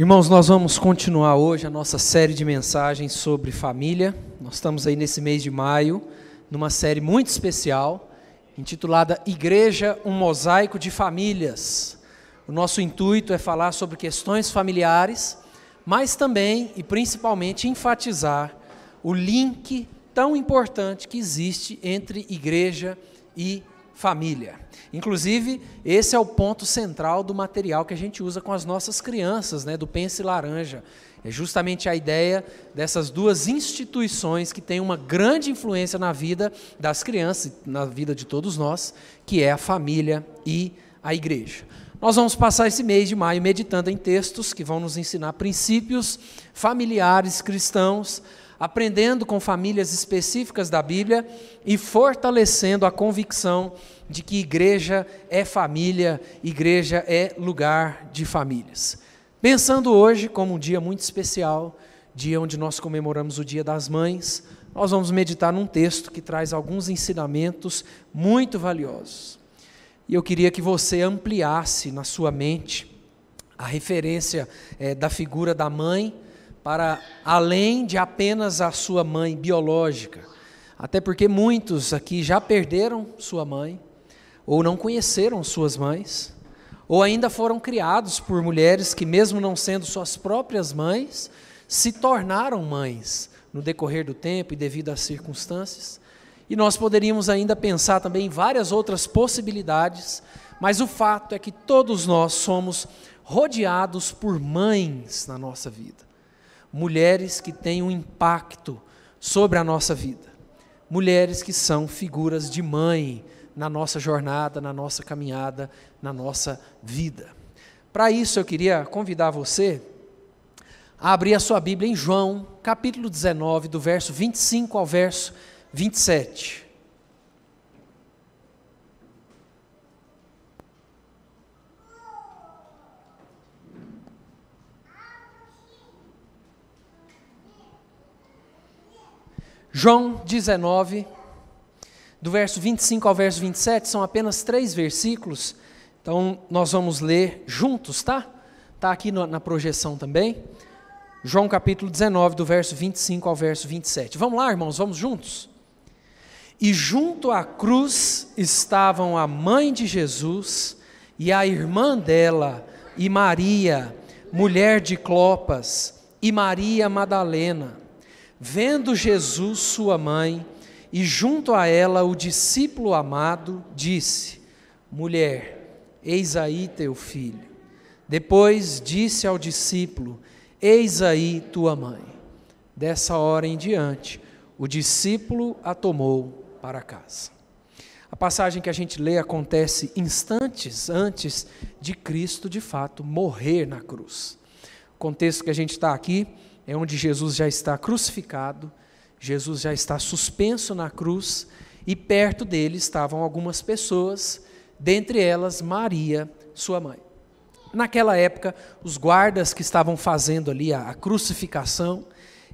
Irmãos, nós vamos continuar hoje a nossa série de mensagens sobre família. Nós estamos aí nesse mês de maio, numa série muito especial, intitulada Igreja, um mosaico de famílias. O nosso intuito é falar sobre questões familiares, mas também e principalmente enfatizar o link tão importante que existe entre igreja e família. Inclusive, esse é o ponto central do material que a gente usa com as nossas crianças, né, do Pense Laranja. É justamente a ideia dessas duas instituições que têm uma grande influência na vida das crianças, na vida de todos nós, que é a família e a igreja. Nós vamos passar esse mês de maio meditando em textos que vão nos ensinar princípios familiares cristãos, aprendendo com famílias específicas da Bíblia e fortalecendo a convicção de que igreja é família, igreja é lugar de famílias. Pensando hoje como um dia muito especial, dia onde nós comemoramos o Dia das Mães, nós vamos meditar num texto que traz alguns ensinamentos muito valiosos. E eu queria que você ampliasse na sua mente a referência é, da figura da mãe para além de apenas a sua mãe biológica. Até porque muitos aqui já perderam sua mãe, ou não conheceram suas mães, ou ainda foram criados por mulheres que, mesmo não sendo suas próprias mães, se tornaram mães no decorrer do tempo e devido às circunstâncias. E nós poderíamos ainda pensar também em várias outras possibilidades, mas o fato é que todos nós somos rodeados por mães na nossa vida. Mulheres que têm um impacto sobre a nossa vida. Mulheres que são figuras de mãe na nossa jornada, na nossa caminhada, na nossa vida. Para isso eu queria convidar você a abrir a sua Bíblia em João, capítulo 19, do verso 25 ao verso 27. João 19, do verso 25 ao verso 27, são apenas três versículos, então nós vamos ler juntos, tá? Está aqui na projeção também. João capítulo 19, do verso 25 ao verso 27. Vamos lá, irmãos, vamos juntos? E junto à cruz estavam a mãe de Jesus e a irmã dela, e Maria, mulher de Clopas, e Maria Madalena. Vendo Jesus, sua mãe, e junto a ela o discípulo amado, disse: Mulher, eis aí teu filho. Depois disse ao discípulo: Eis aí tua mãe. Dessa hora em diante, o discípulo a tomou para casa. A passagem que a gente lê acontece instantes antes de Cristo, de fato, morrer na cruz. O contexto que a gente está aqui é onde Jesus já está crucificado, Jesus já está suspenso na cruz e perto dele estavam algumas pessoas, dentre elas Maria, sua mãe. Naquela época, os guardas que estavam fazendo ali a, a crucificação,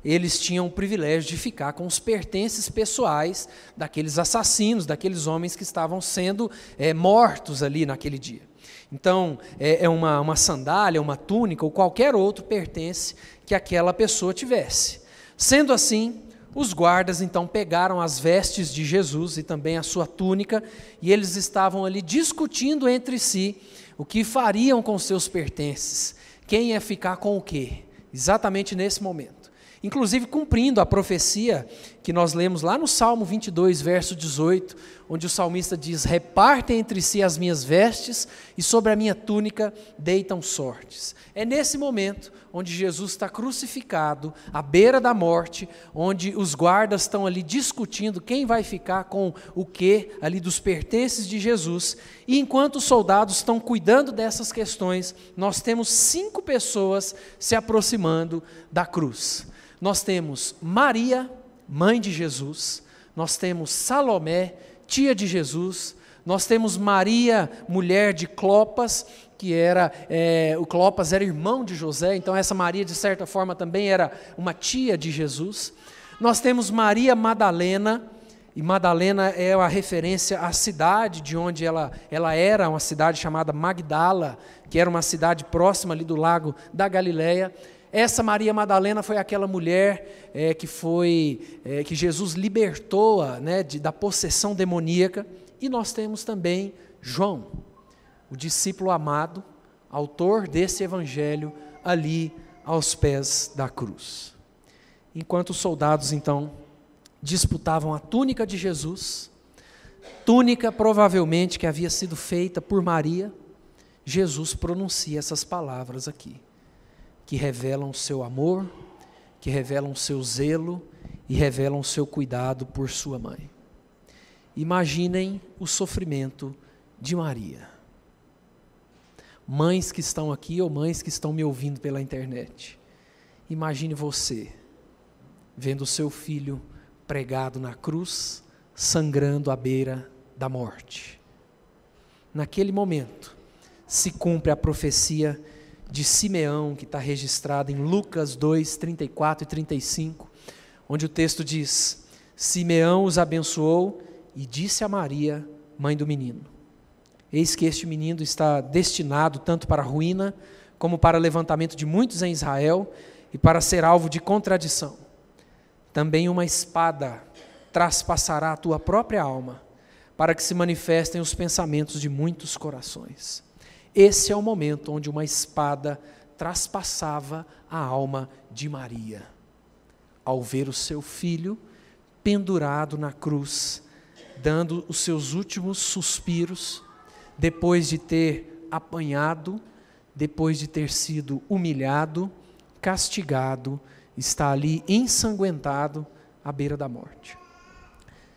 eles tinham o privilégio de ficar com os pertences pessoais daqueles assassinos, daqueles homens que estavam sendo é, mortos ali naquele dia. Então, é, é uma, uma sandália, uma túnica ou qualquer outro pertence que aquela pessoa tivesse. Sendo assim, os guardas então pegaram as vestes de Jesus e também a sua túnica, e eles estavam ali discutindo entre si o que fariam com seus pertences, quem ia ficar com o quê, exatamente nesse momento inclusive cumprindo a profecia que nós lemos lá no Salmo 22, verso 18, onde o salmista diz: Repartem entre si as minhas vestes, e sobre a minha túnica deitam sortes. É nesse momento onde Jesus está crucificado, à beira da morte, onde os guardas estão ali discutindo quem vai ficar com o que ali dos pertences de Jesus, e enquanto os soldados estão cuidando dessas questões, nós temos cinco pessoas se aproximando da cruz nós temos Maria, mãe de Jesus, nós temos Salomé, tia de Jesus, nós temos Maria, mulher de Clopas, que era, é, o Clopas era irmão de José, então essa Maria, de certa forma, também era uma tia de Jesus. Nós temos Maria Madalena, e Madalena é a referência à cidade de onde ela, ela era, uma cidade chamada Magdala, que era uma cidade próxima ali do lago da Galileia. Essa Maria Madalena foi aquela mulher é, que foi é, que Jesus libertou né, de, da possessão demoníaca. E nós temos também João, o discípulo amado, autor desse evangelho, ali aos pés da cruz. Enquanto os soldados então disputavam a túnica de Jesus, túnica provavelmente que havia sido feita por Maria, Jesus pronuncia essas palavras aqui, que revelam seu amor, que revelam seu zelo e revelam seu cuidado por sua mãe. Imaginem o sofrimento de Maria. Mães que estão aqui ou mães que estão me ouvindo pela internet. Imagine você vendo o seu filho pregado na cruz, sangrando à beira da morte. Naquele momento, se cumpre a profecia de Simeão, que está registrada em Lucas 2, 34 e 35, onde o texto diz: Simeão os abençoou e disse a Maria, mãe do menino: Eis que este menino está destinado tanto para ruína, como para levantamento de muitos em Israel, e para ser alvo de contradição também uma espada traspassará a tua própria alma, para que se manifestem os pensamentos de muitos corações. Esse é o momento onde uma espada traspassava a alma de Maria, ao ver o seu filho pendurado na cruz, dando os seus últimos suspiros, depois de ter apanhado, depois de ter sido humilhado, castigado, está ali ensanguentado à beira da morte.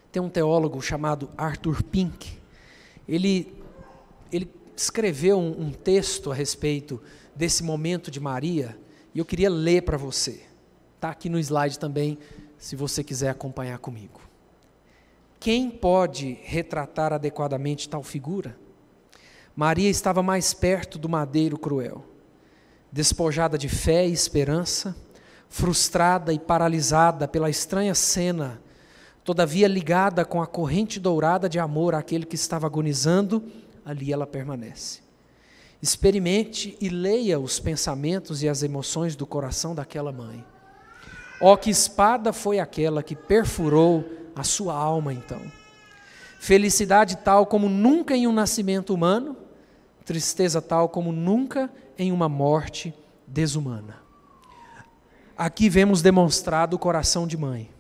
Tem um teólogo chamado Arthur Pink. Ele, ele escreveu um, um texto a respeito desse momento de Maria e eu queria ler para você. Está aqui no slide também, se você quiser acompanhar comigo. Quem pode retratar adequadamente tal figura? Maria estava mais perto do madeiro cruel, despojada de fé e esperança frustrada e paralisada pela estranha cena, todavia ligada com a corrente dourada de amor àquele que estava agonizando, ali ela permanece. Experimente e leia os pensamentos e as emoções do coração daquela mãe. Ó, oh, que espada foi aquela que perfurou a sua alma então? Felicidade tal como nunca em um nascimento humano, tristeza tal como nunca em uma morte desumana. Aqui vemos demonstrado o coração de mãe.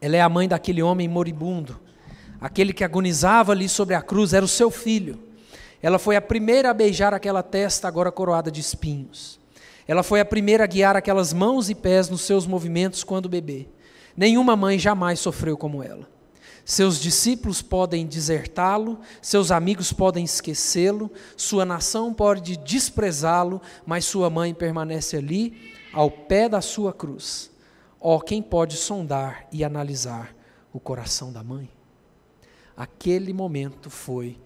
Ela é a mãe daquele homem moribundo, aquele que agonizava ali sobre a cruz, era o seu filho. Ela foi a primeira a beijar aquela testa agora coroada de espinhos. Ela foi a primeira a guiar aquelas mãos e pés nos seus movimentos quando bebê. Nenhuma mãe jamais sofreu como ela. Seus discípulos podem desertá-lo, seus amigos podem esquecê-lo, sua nação pode desprezá-lo, mas sua mãe permanece ali ao pé da sua cruz. Ó, oh, quem pode sondar e analisar o coração da mãe? Aquele momento foi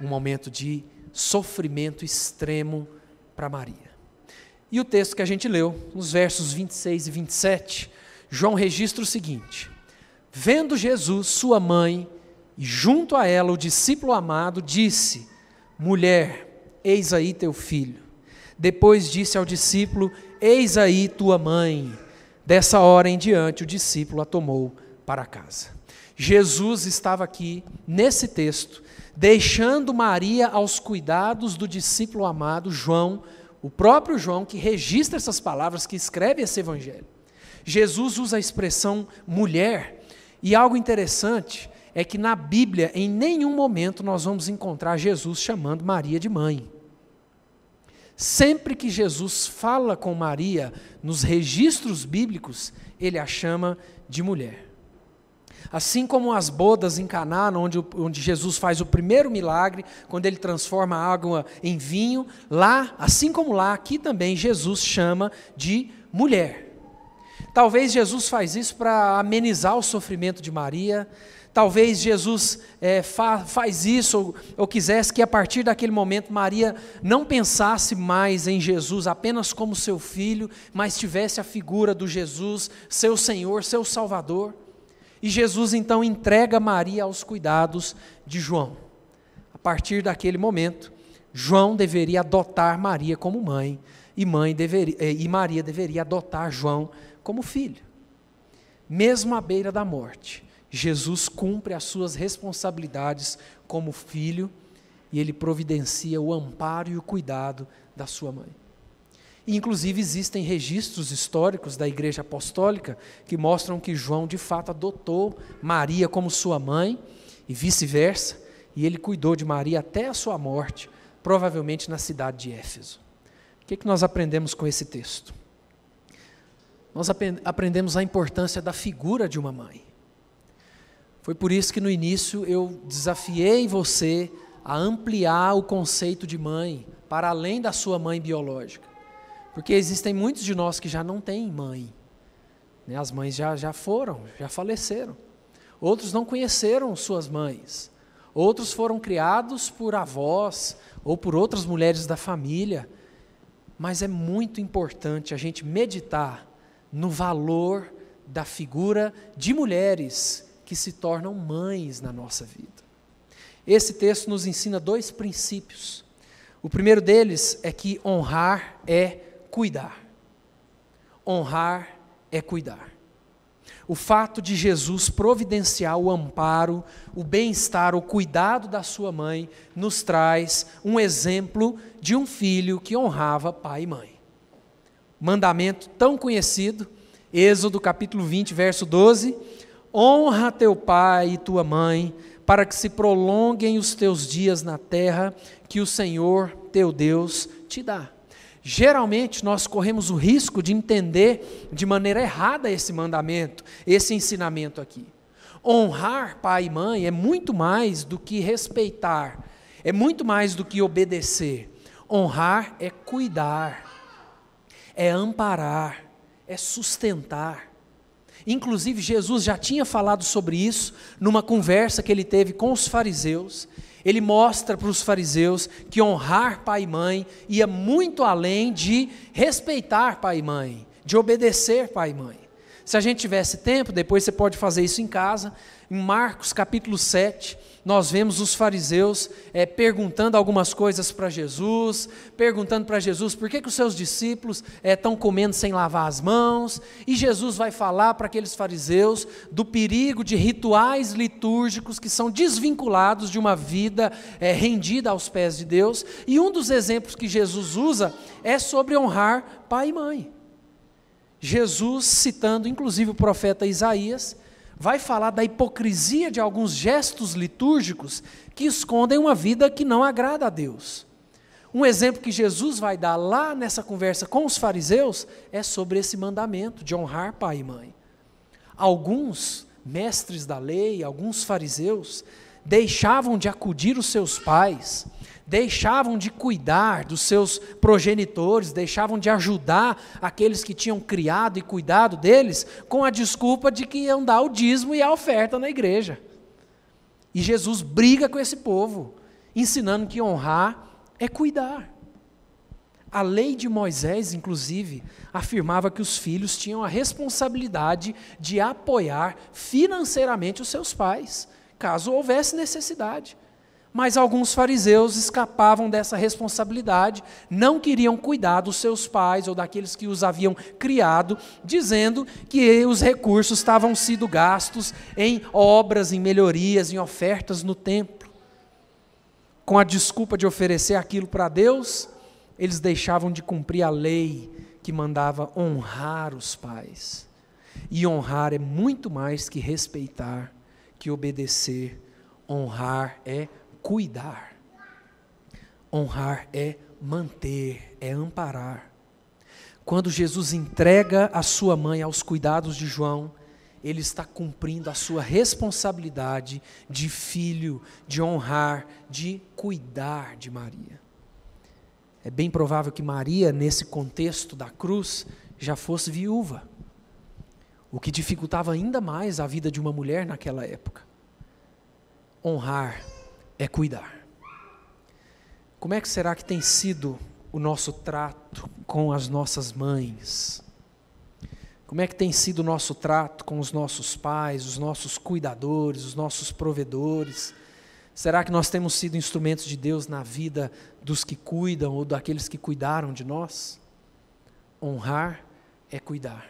um momento de sofrimento extremo para Maria. E o texto que a gente leu, nos versos 26 e 27, João registra o seguinte: Vendo Jesus, sua mãe, e junto a ela o discípulo amado, disse: Mulher, eis aí teu filho. Depois disse ao discípulo: Eis aí tua mãe. Dessa hora em diante, o discípulo a tomou para casa. Jesus estava aqui, nesse texto, deixando Maria aos cuidados do discípulo amado João, o próprio João que registra essas palavras, que escreve esse evangelho. Jesus usa a expressão mulher, e algo interessante é que na Bíblia, em nenhum momento nós vamos encontrar Jesus chamando Maria de mãe. Sempre que Jesus fala com Maria, nos registros bíblicos, ele a chama de mulher. Assim como as bodas em Caná, onde, onde Jesus faz o primeiro milagre, quando ele transforma a água em vinho, lá, assim como lá, aqui também Jesus chama de mulher. Talvez Jesus faz isso para amenizar o sofrimento de Maria, Talvez Jesus é, fa, faz isso ou, ou quisesse que a partir daquele momento Maria não pensasse mais em Jesus apenas como seu filho, mas tivesse a figura do Jesus, seu Senhor, seu Salvador. E Jesus então entrega Maria aos cuidados de João. A partir daquele momento, João deveria adotar Maria como mãe, e, mãe deveria, eh, e Maria deveria adotar João como filho. Mesmo à beira da morte, Jesus cumpre as suas responsabilidades como filho e ele providencia o amparo e o cuidado da sua mãe. Inclusive, existem registros históricos da Igreja Apostólica que mostram que João, de fato, adotou Maria como sua mãe e vice-versa, e ele cuidou de Maria até a sua morte, provavelmente na cidade de Éfeso. O que, é que nós aprendemos com esse texto? Nós aprendemos a importância da figura de uma mãe. Foi por isso que no início eu desafiei você a ampliar o conceito de mãe para além da sua mãe biológica. Porque existem muitos de nós que já não têm mãe. Né? As mães já, já foram, já faleceram. Outros não conheceram suas mães. Outros foram criados por avós ou por outras mulheres da família. Mas é muito importante a gente meditar no valor da figura de mulheres que se tornam mães na nossa vida. Esse texto nos ensina dois princípios. O primeiro deles é que honrar é cuidar. Honrar é cuidar. O fato de Jesus providenciar o amparo, o bem-estar, o cuidado da sua mãe, nos traz um exemplo de um filho que honrava pai e mãe. Mandamento tão conhecido, Êxodo capítulo 20, verso 12: Honra teu pai e tua mãe, para que se prolonguem os teus dias na terra que o Senhor teu Deus te dá. Geralmente nós corremos o risco de entender de maneira errada esse mandamento, esse ensinamento aqui. Honrar pai e mãe é muito mais do que respeitar, é muito mais do que obedecer. Honrar é cuidar, é amparar, é sustentar. Inclusive, Jesus já tinha falado sobre isso numa conversa que ele teve com os fariseus, ele mostra para os fariseus que honrar pai e mãe ia muito além de respeitar pai e mãe, de obedecer pai e mãe. Se a gente tivesse tempo, depois você pode fazer isso em casa, em Marcos capítulo 7, nós vemos os fariseus é, perguntando algumas coisas para Jesus, perguntando para Jesus por que, que os seus discípulos estão é, comendo sem lavar as mãos, e Jesus vai falar para aqueles fariseus do perigo de rituais litúrgicos que são desvinculados de uma vida é, rendida aos pés de Deus, e um dos exemplos que Jesus usa é sobre honrar pai e mãe. Jesus, citando inclusive o profeta Isaías, vai falar da hipocrisia de alguns gestos litúrgicos que escondem uma vida que não agrada a Deus. Um exemplo que Jesus vai dar lá nessa conversa com os fariseus é sobre esse mandamento de honrar pai e mãe. Alguns mestres da lei, alguns fariseus, deixavam de acudir os seus pais deixavam de cuidar dos seus progenitores, deixavam de ajudar aqueles que tinham criado e cuidado deles, com a desculpa de que iam dar o dízimo e a oferta na igreja. E Jesus briga com esse povo, ensinando que honrar é cuidar. A lei de Moisés, inclusive, afirmava que os filhos tinham a responsabilidade de apoiar financeiramente os seus pais, caso houvesse necessidade. Mas alguns fariseus escapavam dessa responsabilidade, não queriam cuidar dos seus pais ou daqueles que os haviam criado, dizendo que os recursos estavam sendo gastos em obras, em melhorias, em ofertas no templo. Com a desculpa de oferecer aquilo para Deus, eles deixavam de cumprir a lei que mandava honrar os pais. E honrar é muito mais que respeitar, que obedecer. Honrar é cuidar. Honrar é manter, é amparar. Quando Jesus entrega a sua mãe aos cuidados de João, ele está cumprindo a sua responsabilidade de filho, de honrar, de cuidar de Maria. É bem provável que Maria, nesse contexto da cruz, já fosse viúva, o que dificultava ainda mais a vida de uma mulher naquela época. Honrar é cuidar. Como é que será que tem sido o nosso trato com as nossas mães? Como é que tem sido o nosso trato com os nossos pais, os nossos cuidadores, os nossos provedores? Será que nós temos sido instrumentos de Deus na vida dos que cuidam ou daqueles que cuidaram de nós? Honrar é cuidar.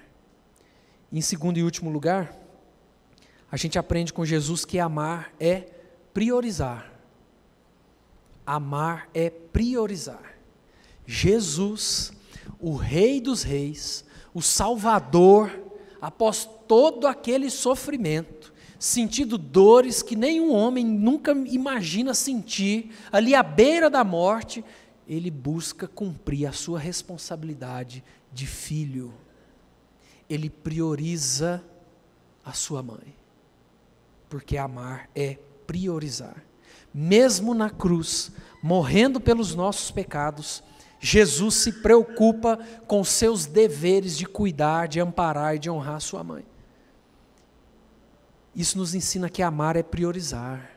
Em segundo e último lugar, a gente aprende com Jesus que amar é priorizar. Amar é priorizar. Jesus, o Rei dos Reis, o Salvador, após todo aquele sofrimento, sentindo dores que nenhum homem nunca imagina sentir, ali à beira da morte, ele busca cumprir a sua responsabilidade de filho. Ele prioriza a sua mãe, porque amar é priorizar. Mesmo na cruz, morrendo pelos nossos pecados, Jesus se preocupa com seus deveres de cuidar, de amparar e de honrar sua mãe. Isso nos ensina que amar é priorizar.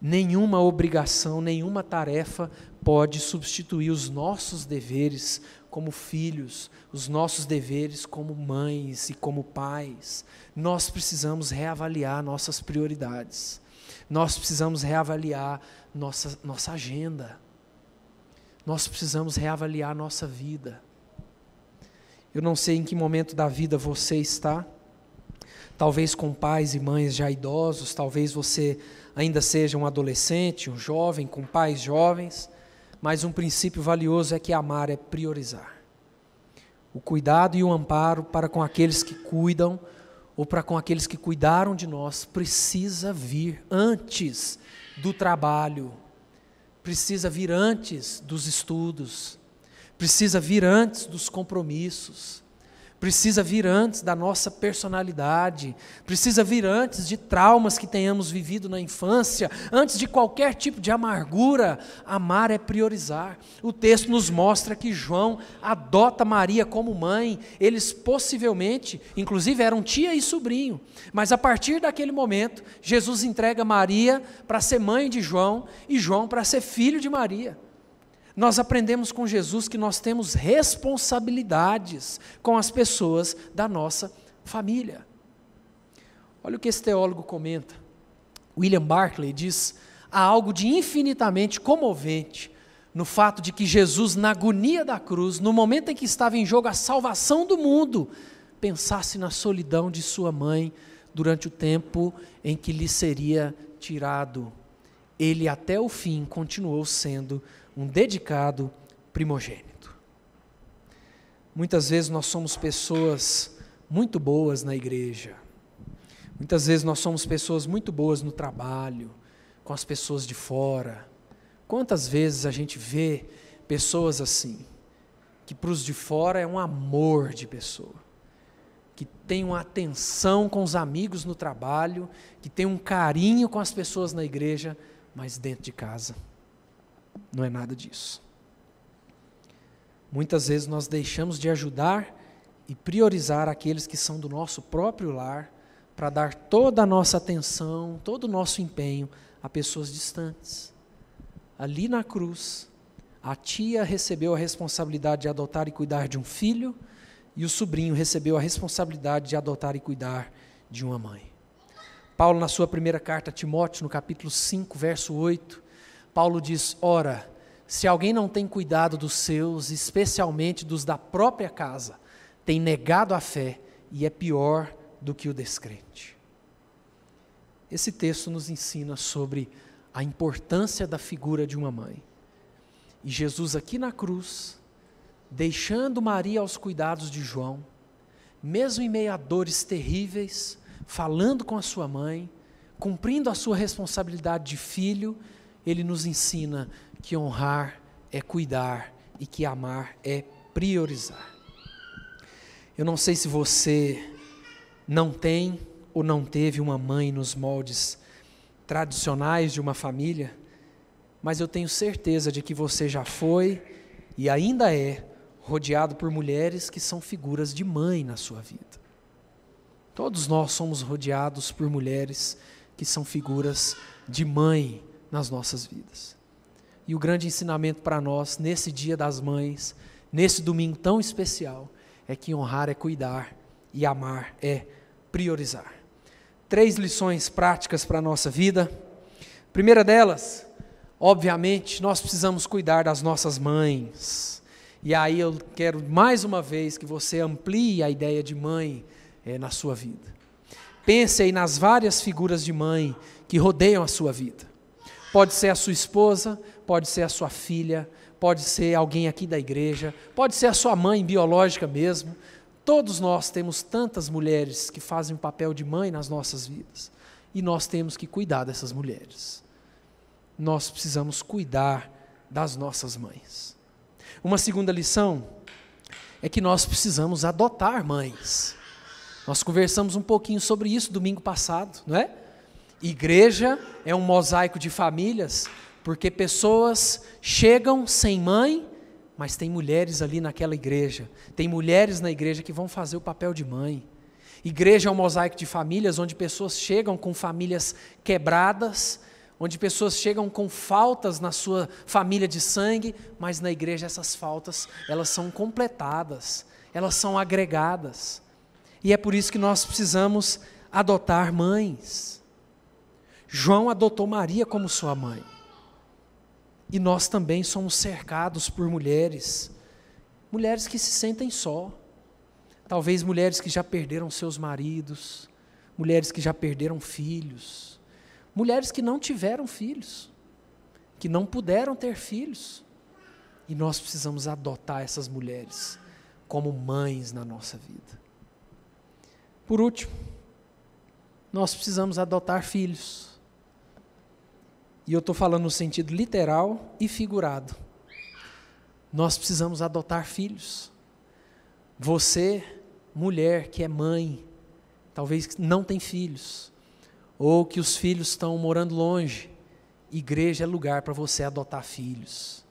Nenhuma obrigação, nenhuma tarefa pode substituir os nossos deveres como filhos, os nossos deveres como mães e como pais. Nós precisamos reavaliar nossas prioridades. Nós precisamos reavaliar nossa, nossa agenda nós precisamos reavaliar nossa vida. Eu não sei em que momento da vida você está, talvez com pais e mães já idosos, talvez você ainda seja um adolescente, um jovem, com pais jovens, mas um princípio valioso é que amar é priorizar. O cuidado e o amparo para com aqueles que cuidam ou para com aqueles que cuidaram de nós precisa vir antes do trabalho, precisa vir antes dos estudos, precisa vir antes dos compromissos, precisa vir antes da nossa personalidade, precisa vir antes de traumas que tenhamos vivido na infância, antes de qualquer tipo de amargura. Amar é priorizar. O texto nos mostra que João adota Maria como mãe, eles possivelmente, inclusive, eram tia e sobrinho, mas a partir daquele momento, Jesus entrega Maria para ser mãe de João e João para ser filho de Maria nós aprendemos com Jesus que nós temos responsabilidades com as pessoas da nossa família. Olha o que esse teólogo comenta. William Barclay diz: há algo de infinitamente comovente no fato de que Jesus, na agonia da cruz, no momento em que estava em jogo a salvação do mundo, pensasse na solidão de sua mãe durante o tempo em que lhe seria tirado. Ele, até o fim, continuou sendo um dedicado primogênito. Muitas vezes nós somos pessoas muito boas na igreja. Muitas vezes nós somos pessoas muito boas no trabalho, com as pessoas de fora. Quantas vezes a gente vê pessoas assim, que para os de fora é um amor de pessoa, que tem uma atenção com os amigos no trabalho, que tem um carinho com as pessoas na igreja, mas dentro de casa não é nada disso. Muitas vezes nós deixamos de ajudar e priorizar aqueles que são do nosso próprio lar para dar toda a nossa atenção, todo o nosso empenho a pessoas distantes. Ali na cruz, a tia recebeu a responsabilidade de adotar e cuidar de um filho, e o sobrinho recebeu a responsabilidade de adotar e cuidar de uma mãe. Paulo, na sua primeira carta a Timóteo, no capítulo 5, verso 8, Paulo diz: Ora, se alguém não tem cuidado dos seus, especialmente dos da própria casa, tem negado a fé e é pior do que o descrente. Esse texto nos ensina sobre a importância da figura de uma mãe. E Jesus, aqui na cruz, deixando Maria aos cuidados de João, mesmo em meio a dores terríveis, falando com a sua mãe, cumprindo a sua responsabilidade de filho ele nos ensina que honrar é cuidar e que amar é priorizar. Eu não sei se você não tem ou não teve uma mãe nos moldes tradicionais de uma família, mas eu tenho certeza de que você já foi e ainda é rodeado por mulheres que são figuras de mãe na sua vida. Todos nós somos rodeados por mulheres que são figuras de mãe nas nossas vidas. E o grande ensinamento para nós, nesse Dia das Mães, nesse domingo tão especial, é que honrar é cuidar e amar é priorizar. Três lições práticas para a nossa vida. Primeira delas, obviamente, nós precisamos cuidar das nossas mães. E aí eu quero mais uma vez que você amplie a ideia de mãe é, na sua vida. Pense aí nas várias figuras de mãe que rodeiam a sua vida. Pode ser a sua esposa, pode ser a sua filha, pode ser alguém aqui da igreja, pode ser a sua mãe biológica mesmo. Todos nós temos tantas mulheres que fazem o papel de mãe nas nossas vidas. E nós temos que cuidar dessas mulheres. Nós precisamos cuidar das nossas mães. Uma segunda lição é que nós precisamos adotar mães. Nós conversamos um pouquinho sobre isso domingo passado, não é? Igreja é um mosaico de famílias, porque pessoas chegam sem mãe, mas tem mulheres ali naquela igreja, tem mulheres na igreja que vão fazer o papel de mãe. Igreja é um mosaico de famílias onde pessoas chegam com famílias quebradas, onde pessoas chegam com faltas na sua família de sangue, mas na igreja essas faltas, elas são completadas, elas são agregadas. E é por isso que nós precisamos adotar mães. João adotou Maria como sua mãe. E nós também somos cercados por mulheres, mulheres que se sentem só. Talvez mulheres que já perderam seus maridos, mulheres que já perderam filhos, mulheres que não tiveram filhos, que não puderam ter filhos. E nós precisamos adotar essas mulheres como mães na nossa vida. Por último, nós precisamos adotar filhos. E eu estou falando no sentido literal e figurado. Nós precisamos adotar filhos. Você, mulher que é mãe, talvez não tem filhos, ou que os filhos estão morando longe, igreja é lugar para você adotar filhos.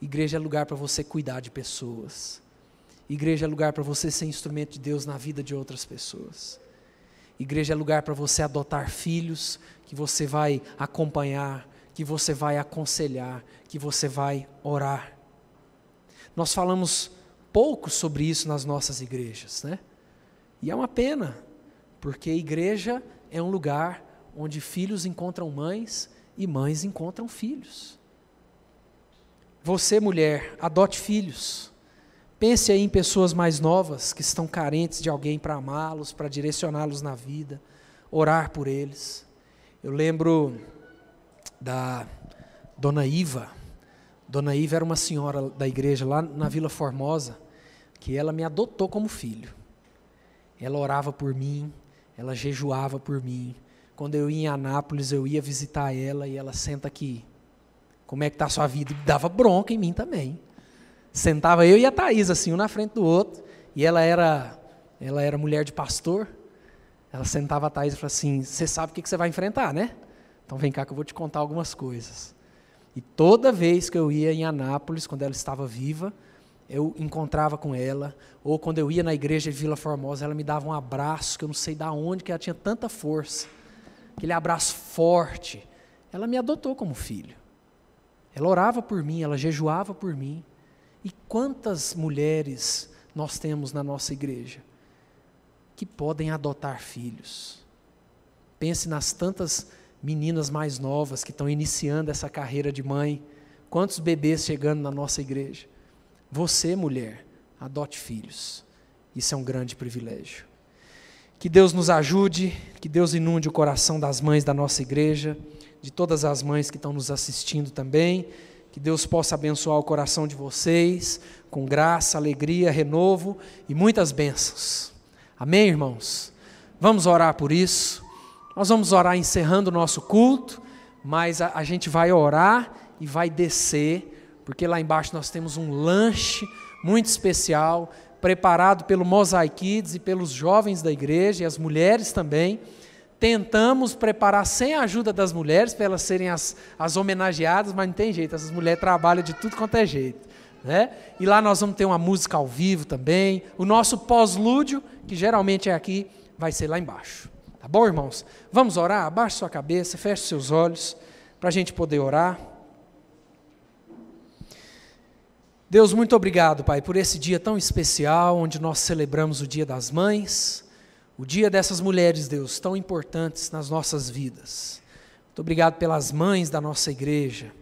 Igreja é lugar para você cuidar de pessoas. Igreja é lugar para você ser instrumento de Deus na vida de outras pessoas. Igreja é lugar para você adotar filhos que você vai acompanhar, que você vai aconselhar, que você vai orar. Nós falamos pouco sobre isso nas nossas igrejas, né? E é uma pena, porque igreja é um lugar onde filhos encontram mães e mães encontram filhos. Você, mulher, adote filhos. Pense aí em pessoas mais novas que estão carentes de alguém para amá-los, para direcioná-los na vida, orar por eles. Eu lembro da Dona Iva. Dona Iva era uma senhora da igreja lá na Vila Formosa, que ela me adotou como filho. Ela orava por mim, ela jejuava por mim. Quando eu ia em Anápolis, eu ia visitar ela e ela senta aqui. Como é que está a sua vida? E dava bronca em mim também. Sentava eu e a Thaís, assim, um na frente do outro. E ela era, ela era mulher de pastor. Ela sentava a Thaís e falava assim: Você sabe o que você vai enfrentar, né? Então vem cá que eu vou te contar algumas coisas. E toda vez que eu ia em Anápolis, quando ela estava viva, eu encontrava com ela, ou quando eu ia na igreja de Vila Formosa, ela me dava um abraço, que eu não sei de onde, que ela tinha tanta força. Aquele abraço forte. Ela me adotou como filho. Ela orava por mim, ela jejuava por mim. Quantas mulheres nós temos na nossa igreja que podem adotar filhos. Pense nas tantas meninas mais novas que estão iniciando essa carreira de mãe. Quantos bebês chegando na nossa igreja? Você, mulher, adote filhos. Isso é um grande privilégio. Que Deus nos ajude, que Deus inunde o coração das mães da nossa igreja, de todas as mães que estão nos assistindo também. Que Deus possa abençoar o coração de vocês com graça, alegria, renovo e muitas bênçãos. Amém, irmãos? Vamos orar por isso. Nós vamos orar encerrando o nosso culto, mas a, a gente vai orar e vai descer, porque lá embaixo nós temos um lanche muito especial, preparado pelo Mosaic Kids e pelos jovens da igreja e as mulheres também. Tentamos preparar sem a ajuda das mulheres, para elas serem as, as homenageadas, mas não tem jeito, essas mulheres trabalham de tudo quanto é jeito. Né? E lá nós vamos ter uma música ao vivo também. O nosso pós-lúdio, que geralmente é aqui, vai ser lá embaixo. Tá bom, irmãos? Vamos orar? Abaixe sua cabeça, feche seus olhos, para a gente poder orar. Deus, muito obrigado, Pai, por esse dia tão especial, onde nós celebramos o Dia das Mães, o dia dessas mulheres, Deus, tão importantes nas nossas vidas. Muito obrigado pelas mães da nossa igreja.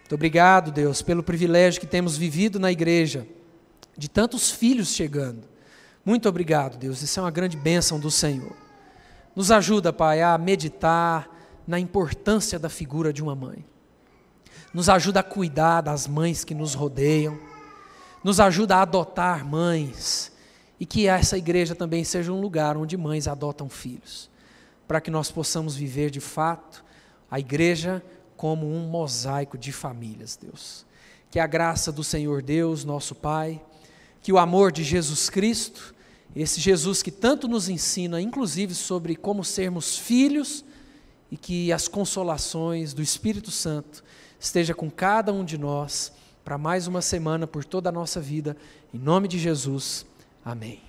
Muito obrigado, Deus, pelo privilégio que temos vivido na igreja, de tantos filhos chegando. Muito obrigado, Deus, isso é uma grande bênção do Senhor. Nos ajuda, Pai, a meditar na importância da figura de uma mãe. Nos ajuda a cuidar das mães que nos rodeiam nos ajuda a adotar mães e que essa igreja também seja um lugar onde mães adotam filhos, para que nós possamos viver de fato a igreja como um mosaico de famílias, Deus. Que a graça do Senhor Deus, nosso Pai, que o amor de Jesus Cristo, esse Jesus que tanto nos ensina, inclusive sobre como sermos filhos, e que as consolações do Espírito Santo esteja com cada um de nós para mais uma semana por toda a nossa vida. Em nome de Jesus, amém.